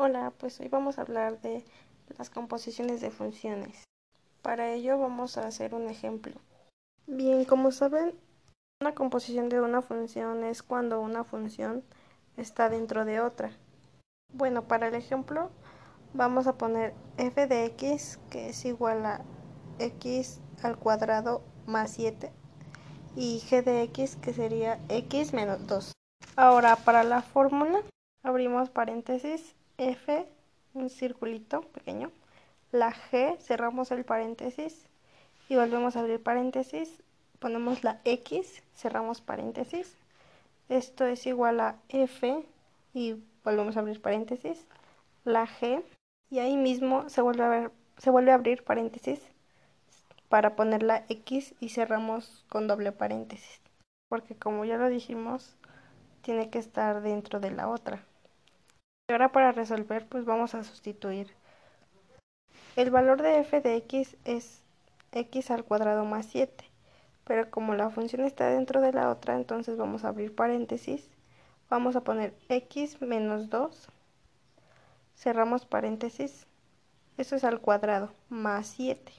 Hola, pues hoy vamos a hablar de las composiciones de funciones. Para ello vamos a hacer un ejemplo. Bien, como saben, una composición de una función es cuando una función está dentro de otra. Bueno, para el ejemplo vamos a poner f de x que es igual a x al cuadrado más 7 y g de x que sería x menos 2. Ahora, para la fórmula abrimos paréntesis F, un circulito pequeño, la G, cerramos el paréntesis y volvemos a abrir paréntesis, ponemos la X, cerramos paréntesis, esto es igual a F y volvemos a abrir paréntesis, la G y ahí mismo se vuelve a, se vuelve a abrir paréntesis para poner la X y cerramos con doble paréntesis, porque como ya lo dijimos, tiene que estar dentro de la otra. Y ahora para resolver pues vamos a sustituir. El valor de f de x es x al cuadrado más 7. Pero como la función está dentro de la otra, entonces vamos a abrir paréntesis. Vamos a poner x menos 2. Cerramos paréntesis. Eso es al cuadrado, más 7.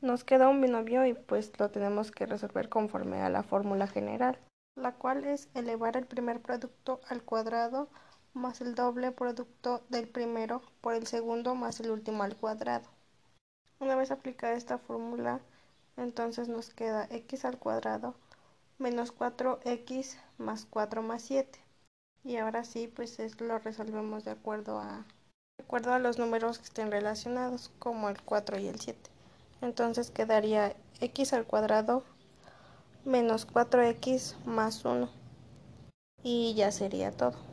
Nos queda un binomio y pues lo tenemos que resolver conforme a la fórmula general, la cual es elevar el primer producto al cuadrado más el doble producto del primero por el segundo más el último al cuadrado. Una vez aplicada esta fórmula, entonces nos queda x al cuadrado menos 4x más 4 más 7. Y ahora sí, pues lo resolvemos de acuerdo a de acuerdo a los números que estén relacionados, como el 4 y el 7. Entonces quedaría x al cuadrado menos 4x más 1. Y ya sería todo.